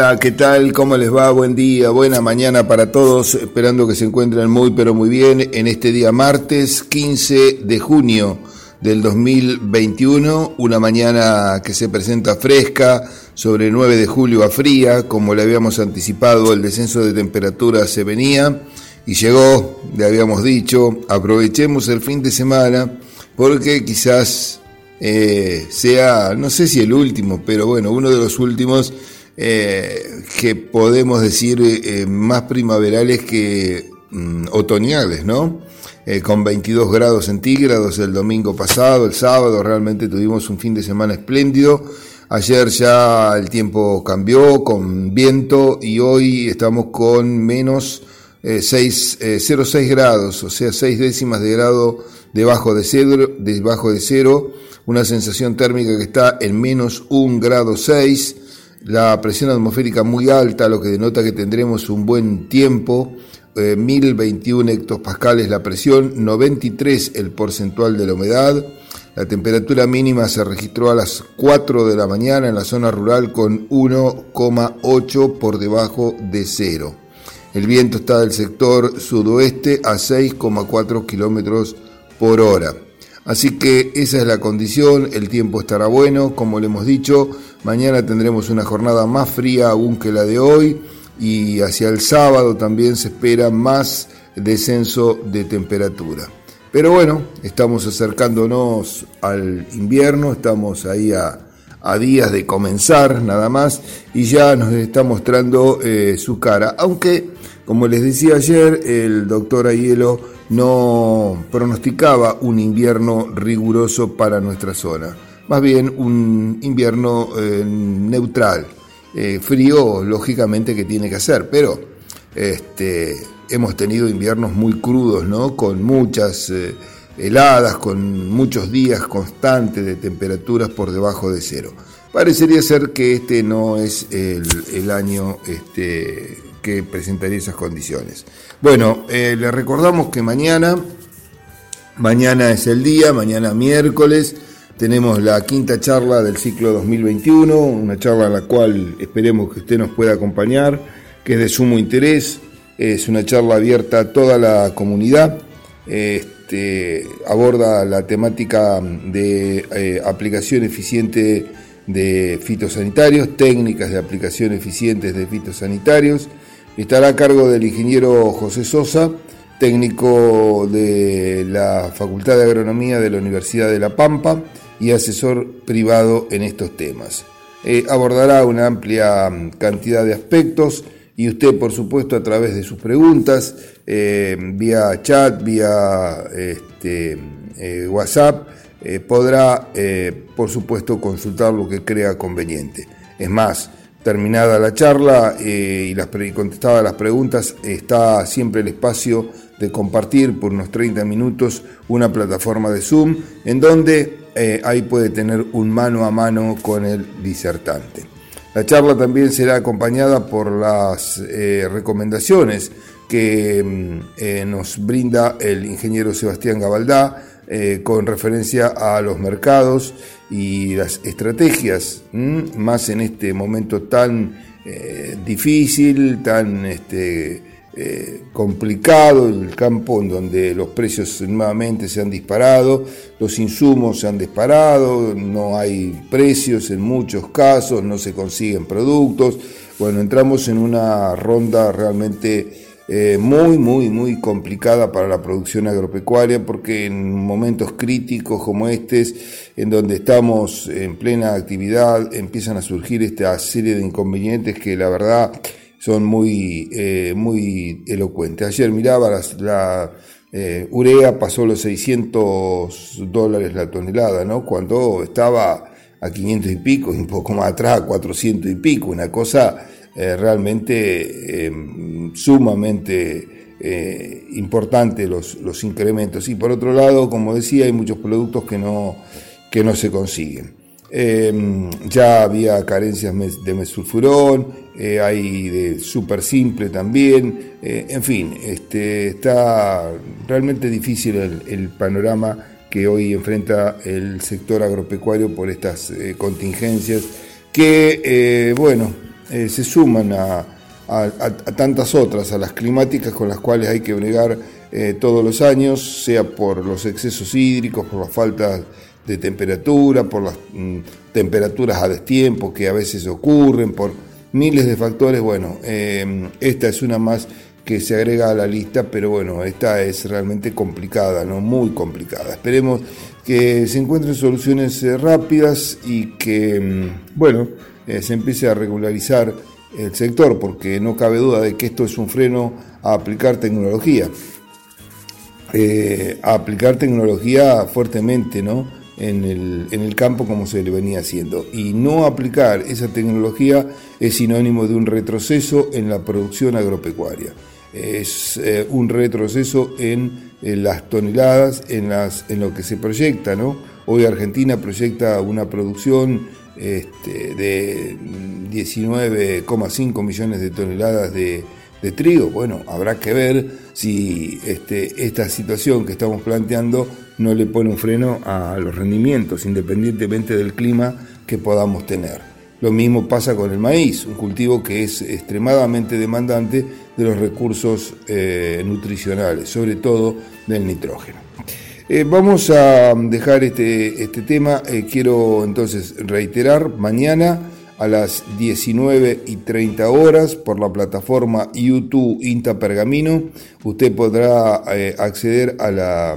Hola, ¿qué tal? ¿Cómo les va? Buen día, buena mañana para todos, esperando que se encuentren muy, pero muy bien en este día martes 15 de junio del 2021, una mañana que se presenta fresca, sobre 9 de julio a fría, como le habíamos anticipado, el descenso de temperatura se venía y llegó, le habíamos dicho, aprovechemos el fin de semana porque quizás eh, sea, no sé si el último, pero bueno, uno de los últimos eh, que podemos decir eh, más primaverales que mm, otoñales, ¿no? con 22 grados centígrados el domingo pasado, el sábado realmente tuvimos un fin de semana espléndido. Ayer ya el tiempo cambió con viento y hoy estamos con menos 0,6 grados, o sea, 6 décimas de grado debajo de, cero, debajo de cero una sensación térmica que está en menos 1 grado 6, la presión atmosférica muy alta, lo que denota que tendremos un buen tiempo, 1021 eh, hectopascales la presión, 93 el porcentual de la humedad, la temperatura mínima se registró a las 4 de la mañana en la zona rural con 1,8 por debajo de cero. El viento está del sector sudoeste a 6,4 kilómetros por hora. Así que esa es la condición, el tiempo estará bueno, como le hemos dicho, mañana tendremos una jornada más fría aún que la de hoy y hacia el sábado también se espera más descenso de temperatura. Pero bueno, estamos acercándonos al invierno, estamos ahí a, días de comenzar nada más y ya nos está mostrando eh, su cara, aunque como les decía ayer, el doctor Ayelo no pronosticaba un invierno riguroso para nuestra zona, más bien un invierno eh, neutral, eh, frío lógicamente que tiene que hacer, pero este, hemos tenido inviernos muy crudos, ¿no? con muchas eh, heladas, con muchos días constantes de temperaturas por debajo de cero. Parecería ser que este no es el, año este, que presentaría esas condiciones. Bueno, eh, le recordamos que mañana, mañana es el día, mañana miércoles, tenemos la quinta charla del ciclo 2021, una charla a la cual esperemos que usted nos pueda acompañar, que es de sumo interés, es una charla abierta a toda la comunidad. Este, aborda la temática de eh, aplicación eficiente de fitosanitarios, técnicas de aplicación eficientes de fitosanitarios, Estará a cargo del ingeniero José Sosa, técnico de la Facultad de Agronomía de la Universidad de La Pampa y asesor privado en estos temas. Eh, abordará una amplia cantidad de aspectos y usted, por supuesto, a través de sus preguntas, eh, vía chat, vía este, eh, WhatsApp, podrá, por supuesto, consultar lo que crea conveniente. Es más, Terminada la charla y, las contestadas las preguntas, está siempre el espacio de compartir por unos 30 minutos una plataforma de Zoom en donde eh, ahí puede tener un mano a mano con el disertante. La charla también será acompañada por las eh, recomendaciones que mm, nos brinda el ingeniero Sebastián Gabaldá con referencia a los mercados y las estrategias, más en este momento tan eh, difícil, tan este, eh, complicado, el campo en donde los precios nuevamente se han disparado, los insumos se han disparado, no hay precios en muchos casos, no se consiguen productos. Bueno, entramos en una ronda realmente eh, muy, muy, muy complicada para la producción agropecuaria porque en momentos críticos como estos, en donde estamos en plena actividad, empiezan a surgir esta serie de inconvenientes que la verdad son muy, eh, muy elocuentes. Ayer miraba la eh, urea pasó los 600 dólares la tonelada, ¿no? Cuando estaba a 500 y pico, y un poco más atrás, a 400 y pico, una cosa eh, realmente eh, sumamente eh, importante los, los, incrementos. Y por otro lado, como decía, hay muchos productos que no, que no se consiguen. Ya había carencias de mesulfurón, hay de súper simple también, en fin, este, está realmente difícil el, panorama que hoy enfrenta el sector agropecuario por estas contingencias que, bueno, se suman a, tantas otras, a las climáticas con las cuales hay que bregar todos los años, sea por los excesos hídricos, por la falta de temperatura, por las mm, temperaturas a destiempo que a veces ocurren, por miles de factores. Bueno, esta es una más que se agrega a la lista, pero bueno, esta es realmente complicada, ¿no? Muy complicada. Esperemos que se encuentren soluciones eh, rápidas y que, mm, bueno, eh, se empiece a regularizar el sector, porque no cabe duda de que esto es un freno a aplicar tecnología. Eh, a aplicar tecnología fuertemente, ¿no? En el, en el campo como se le venía haciendo. Y no aplicar esa tecnología es sinónimo de un retroceso en la producción agropecuaria es eh, un retroceso en, las toneladas, en, las, en lo que se proyecta. ¿no? Hoy Argentina proyecta una producción este, de 19,5 millones de toneladas de, trigo. Bueno, habrá que ver si este, esta situación que estamos planteando no le pone un freno a los rendimientos, independientemente del clima que podamos tener. Lo mismo pasa con el maíz, un cultivo que es extremadamente demandante de los recursos eh, nutricionales, sobre todo del nitrógeno. Eh, vamos a dejar este, este tema, eh, quiero entonces reiterar, mañana a las 19 y 30 horas por la plataforma YouTube INTA Pergamino, usted podrá acceder a la,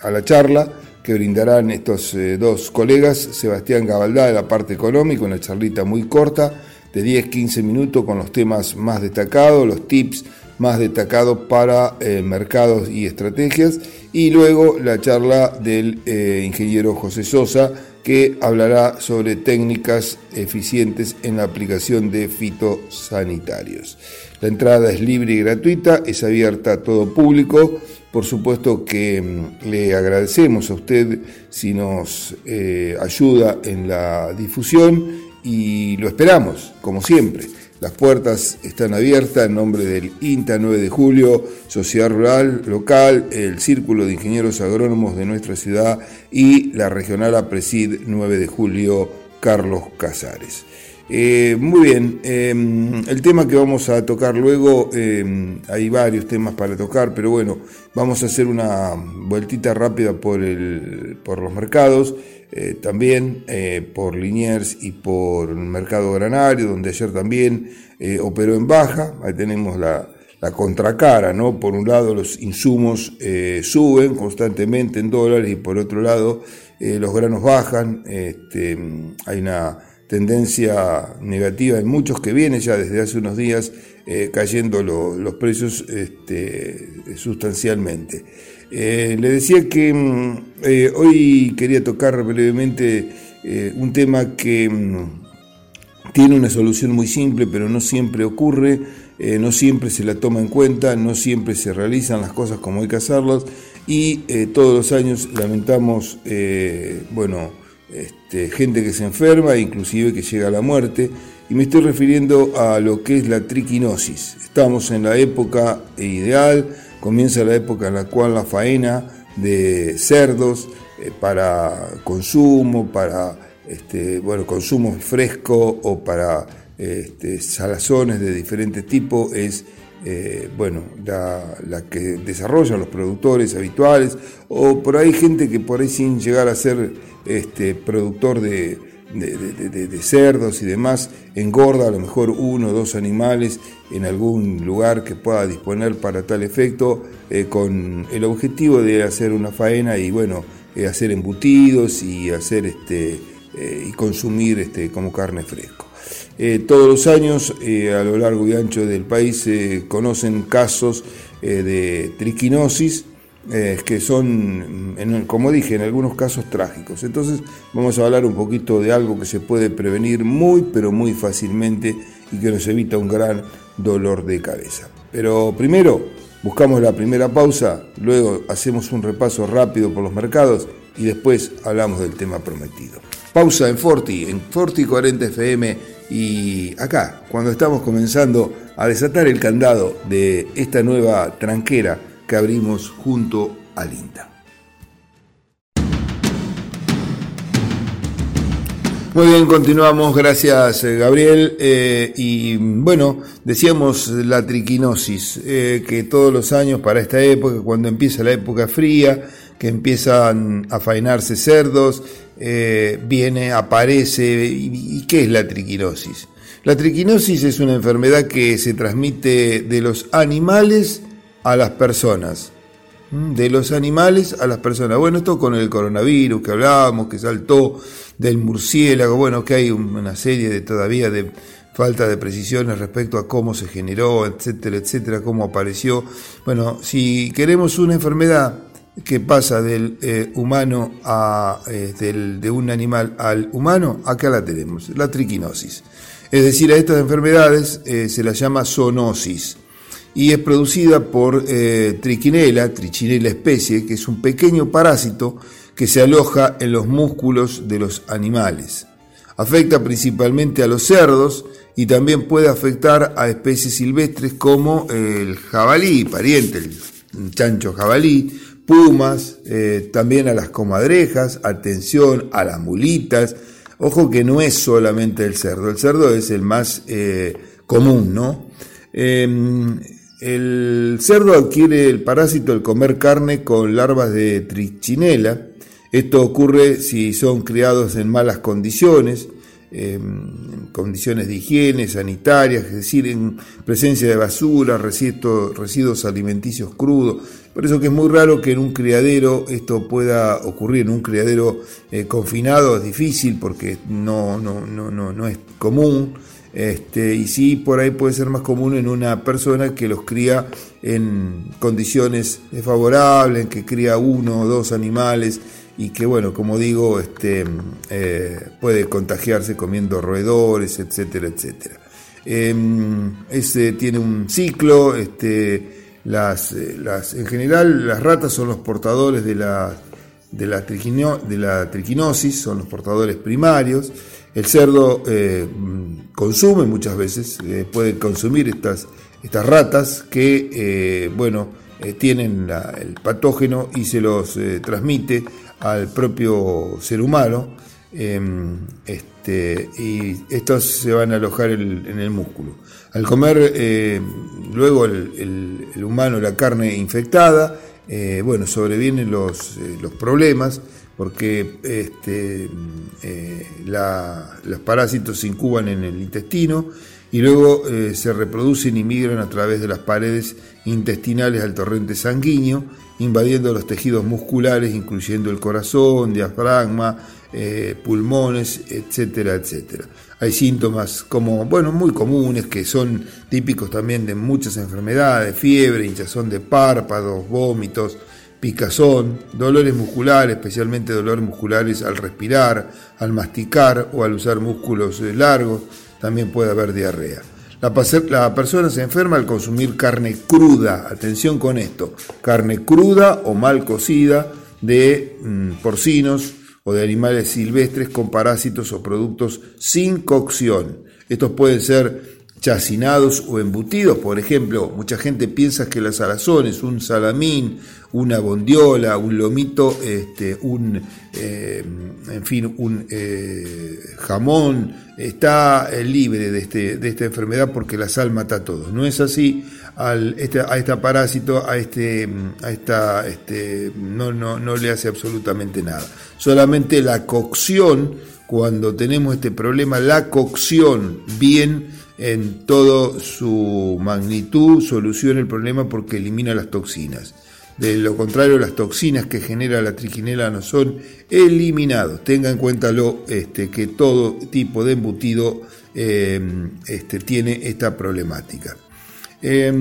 a la charla que brindarán estos dos colegas, Sebastián Gabaldá de la parte económica, una charlita muy corta, de 10-15 minutos con los temas más destacados, los tips más destacados para eh, mercados y estrategias, y luego la charla del eh, ingeniero José Sosa, que hablará sobre técnicas eficientes en la aplicación de fitosanitarios. La entrada es libre y gratuita, es abierta a todo público. Por supuesto que mm, le agradecemos a usted si nos eh, ayuda en la difusión y lo esperamos, como siempre. Las puertas están abiertas en nombre del INTA 9 de julio, Sociedad Rural Local, el Círculo de Ingenieros Agrónomos de nuestra ciudad y la Regional APRESID 9 de julio, Carlos Casares. Eh, muy bien, em, el tema que vamos a tocar luego, em, hay varios temas para tocar, pero bueno, vamos a hacer una vueltita rápida por, el, por los mercados. Eh, también eh, por Liniers y por el mercado granario, donde ayer también eh, operó en baja. Ahí tenemos la, contracara, ¿no? Por un lado los insumos suben constantemente en dólares y por otro lado los granos bajan. Este, hay una tendencia negativa en muchos que viene ya desde hace unos días cayendo los precios este, sustancialmente. Eh, le decía que mm, eh, hoy quería tocar brevemente eh, un tema que mm, tiene una solución muy simple, pero no siempre ocurre, no siempre se la toma en cuenta, no siempre se realizan las cosas como hay que hacerlas y todos los años lamentamos, bueno, este, gente que se enferma, inclusive que llega a la muerte. Y me estoy refiriendo a lo que es la triquinosis. Estamos en la época ideal, comienza la época en la cual la faena de cerdos eh, para consumo, para este, bueno, consumo fresco o para este, salazones de diferentes tipos es eh, bueno, la, que desarrollan los productores habituales. O por ahí gente que por ahí sin llegar a ser este, productor de, cerdos y demás, engorda a lo mejor uno o dos animales en algún lugar que pueda disponer para tal efecto, eh, con el objetivo de hacer una faena y bueno, eh, hacer embutidos y hacer este eh, y consumir este como carne fresco. todos los años a lo largo y ancho del país se conocen casos de triquinosis eh, que son, como dije, en algunos casos trágicos. Entonces vamos a hablar un poquito de algo que se puede prevenir muy, pero muy fácilmente y que nos evita un gran dolor de cabeza. Pero primero buscamos la primera pausa, luego hacemos un repaso rápido por los mercados y después hablamos del tema prometido. Pausa en Forti, en Forti 40 FM y acá, cuando estamos comenzando a desatar el candado de esta nueva tranquera que abrimos junto al INTA. Muy bien, continuamos. Gracias, eh, Gabriel. Eh, y bueno, decíamos la triquinosis, eh, que todos los años para esta época, cuando empieza la época fría, que empiezan a faenarse cerdos, viene, aparece. ¿Y qué es la triquinosis? La triquinosis es una enfermedad que se transmite de los animales a las personas de los animales a las personas. Bueno, esto con el coronavirus que hablábamos, que saltó del murciélago, bueno, que hay una serie de todavía de falta de precisiones respecto a cómo se generó, etcétera, etcétera, cómo apareció. Bueno, si queremos una enfermedad que pasa del eh, humano a eh, de un animal al humano, acá la tenemos, la triquinosis. Es decir, a estas enfermedades eh, se las llama zoonosis y es producida por eh, triquinela, trichinela especie, que es un pequeño parásito que se aloja en los músculos de los animales. Afecta principalmente a los cerdos y también puede afectar a especies silvestres como el jabalí, pariente, el chancho jabalí, pumas, eh, también a las comadrejas, atención a las mulitas. Ojo que no es solamente el cerdo, el cerdo es el más eh, común, ¿no? Em, el cerdo adquiere el parásito al comer carne con larvas de trichinela. Esto ocurre si son criados en malas condiciones, en condiciones de higiene, sanitarias, es decir, en presencia de basura, residuos, residuos alimenticios crudos. Por eso que es muy raro que en un criadero esto pueda ocurrir. En un criadero eh, confinado es difícil porque no, no, no, no, no es común. Este, y sí, por ahí puede ser más común en una persona que los cría en condiciones favorables, en que cría uno o dos animales y que, bueno, como digo, este, eh, puede contagiarse comiendo roedores, etcétera, etcétera. Em, ese tiene un ciclo, este, las, eh, las, en general las ratas son los portadores de la, de la, de la son los portadores primarios. El cerdo eh, consume muchas veces, eh, puede consumir estas, estas ratas que, eh, bueno, tienen el patógeno y se los transmite al propio ser humano. Em, este, y estos se van a alojar en el músculo. Al comer luego el, humano la carne infectada, bueno, sobrevienen los, los problemas porque este, eh, los parásitos se incuban en el intestino y luego eh, se reproducen y migran a través de las paredes intestinales al torrente sanguíneo, invadiendo los tejidos musculares, incluyendo el corazón, diafragma, eh, pulmones, etcétera, etcétera. Hay síntomas como, bueno, muy comunes que son típicos también de muchas enfermedades, fiebre, hinchazón de párpados, vómitos, picazón, dolores musculares, especialmente dolores musculares al respirar, al masticar o al usar músculos eh, largos, también puede haber diarrea. La, persona se enferma al consumir carne cruda, atención con esto, carne cruda o mal cocida de mm, porcinos o de animales silvestres con parásitos o productos sin cocción. Estos pueden ser chacinados o embutidos. Por ejemplo, mucha gente piensa que la salazón es un salamín, una bondiola, un lomito, este, un, eh, en fin, un eh, jamón, está eh, libre de, este, de esta enfermedad porque la sal mata a todos. No es así. Al, este, a este parásito, a este, a esta, este, no, no, no le hace absolutamente nada. Solamente la cocción, cuando tenemos este problema, la cocción bien en toda su magnitud soluciona el problema porque elimina las toxinas. De lo contrario, las toxinas que genera la triquinela no son eliminados. Tenga en cuenta este, que todo tipo de embutido eh, este, tiene esta problemática. Eh,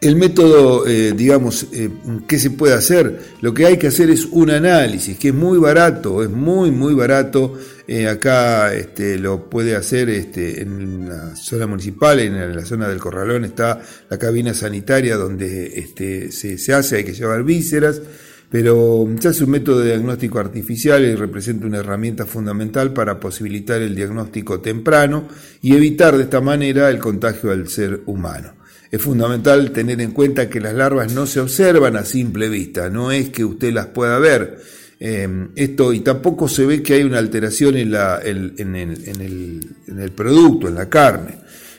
el método, eh, digamos, eh, ¿qué se puede hacer? Lo que hay que hacer es un análisis, que es muy barato, es muy, muy barato. Eh, acá este, lo puede hacer este, en la zona municipal, en la zona del Corralón está la cabina sanitaria donde este, se, hace, hay que llevar vísceras, pero se hace un método de diagnóstico artificial y representa una herramienta fundamental para posibilitar el diagnóstico temprano y evitar de esta manera el contagio al ser humano. Es fundamental tener en cuenta que las larvas no se observan a simple vista, no es que usted las pueda ver. Em, esto, y tampoco se ve que hay una alteración en, la, en, el, producto, en la carne,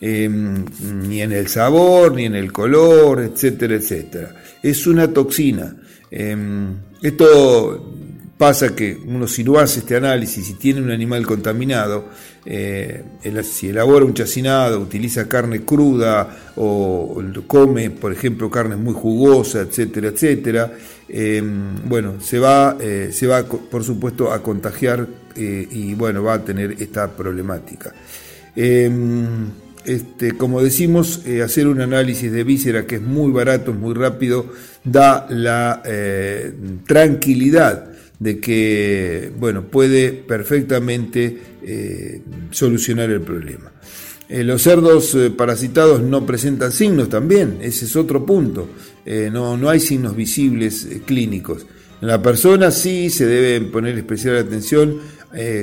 em, ni en el sabor, ni en el color, etcétera, etcétera. Es una toxina. Em, esto pasa que uno si no hace este análisis y tiene un animal contaminado, eh, si elabora un chacinado, utiliza carne cruda o come, por ejemplo, carne muy jugosa, etcétera, etcétera, em, bueno, se va, eh, se va, por supuesto, a contagiar eh, y bueno, va a tener esta problemática. Em, este, como decimos, hacer un análisis de víscera que es muy barato, es muy rápido, da la tranquilidad de que bueno, puede perfectamente eh, solucionar el problema. Eh, los cerdos eh, parasitados no presentan signos también, ese es otro punto. no, no hay signos visibles clínicos. En la persona sí se debe poner especial atención,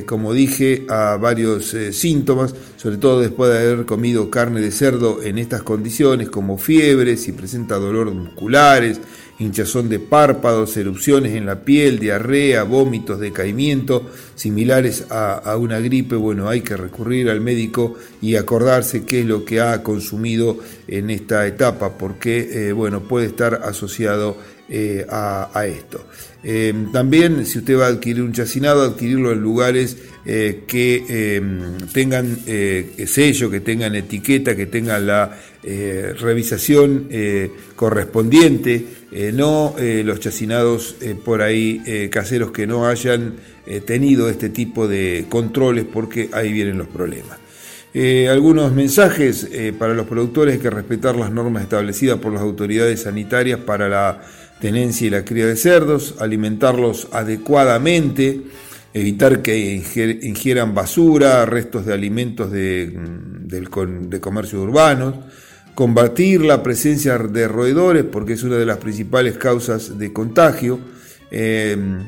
como dije, a varios síntomas, sobre todo después de haber comido carne de cerdo en estas condiciones, como fiebre, si presenta dolor musculares, hinchazón de párpados, erupciones en la piel, diarrea, vómitos, decaimiento, similares a, una gripe, bueno, hay que recurrir al médico y acordarse qué es lo que ha consumido en esta etapa, porque, eh, bueno, puede estar asociado eh, a, esto. Eh, también, si usted va a adquirir un chacinado, adquirirlo en lugares que tengan sello, que tengan etiqueta, que tengan la revisación correspondiente, no los chacinados por ahí caseros que no hayan tenido este tipo de controles porque ahí vienen los problemas. algunos mensajes para los productores que respetar las normas establecidas por las autoridades sanitarias para la tenencia y la cría de cerdos, alimentarlos adecuadamente, evitar que ingieran basura, restos de alimentos de, de comercios urbanos, combatir la presencia de roedores porque es una de las principales causas de contagio. Em,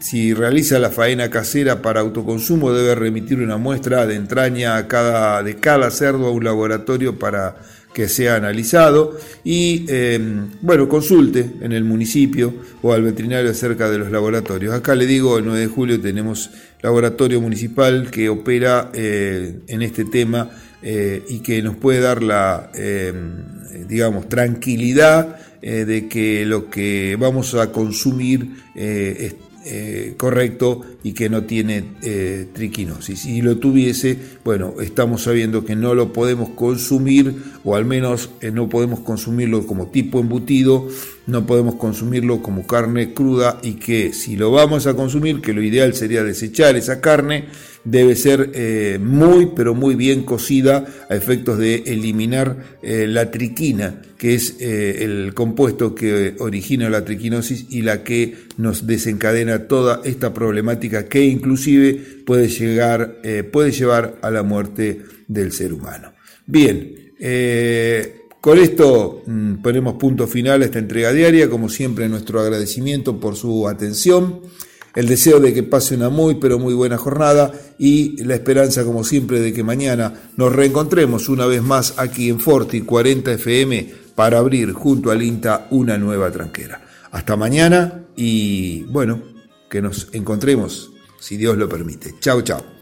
si realiza la faena casera para autoconsumo debe remitir una muestra de entraña cada, de cada cerdo a un laboratorio para que sea analizado y em, bueno, consulte en el municipio o al veterinario acerca de los laboratorios. Acá le digo, el 9 de julio tenemos laboratorio municipal que opera eh, en este tema eh, y que nos puede dar la, em, digamos, tranquilidad eh, de que lo que vamos a consumir es eh, correcto y que no tiene triquinosis. Si lo tuviese, bueno, estamos sabiendo que no lo podemos consumir o al menos no podemos consumirlo como tipo embutido, no podemos consumirlo como carne cruda y que si lo vamos a consumir, que lo ideal sería desechar esa carne, debe ser eh, muy, pero muy bien cocida a efectos de eliminar eh, la triquina, que es eh, el compuesto que origina la triquinosis y la que nos desencadena toda esta problemática que inclusive puede, llegar, puede llevar a la muerte del ser humano. Bien, con esto mm, ponemos punto final a esta entrega diaria, como siempre nuestro agradecimiento por su atención el deseo de que pase una muy pero muy buena jornada y la esperanza como siempre de que mañana nos reencontremos una vez más aquí en Forti 40 FM para abrir junto al INTA una nueva tranquera. Hasta mañana y bueno, que nos encontremos si Dios lo permite. Chao, chao.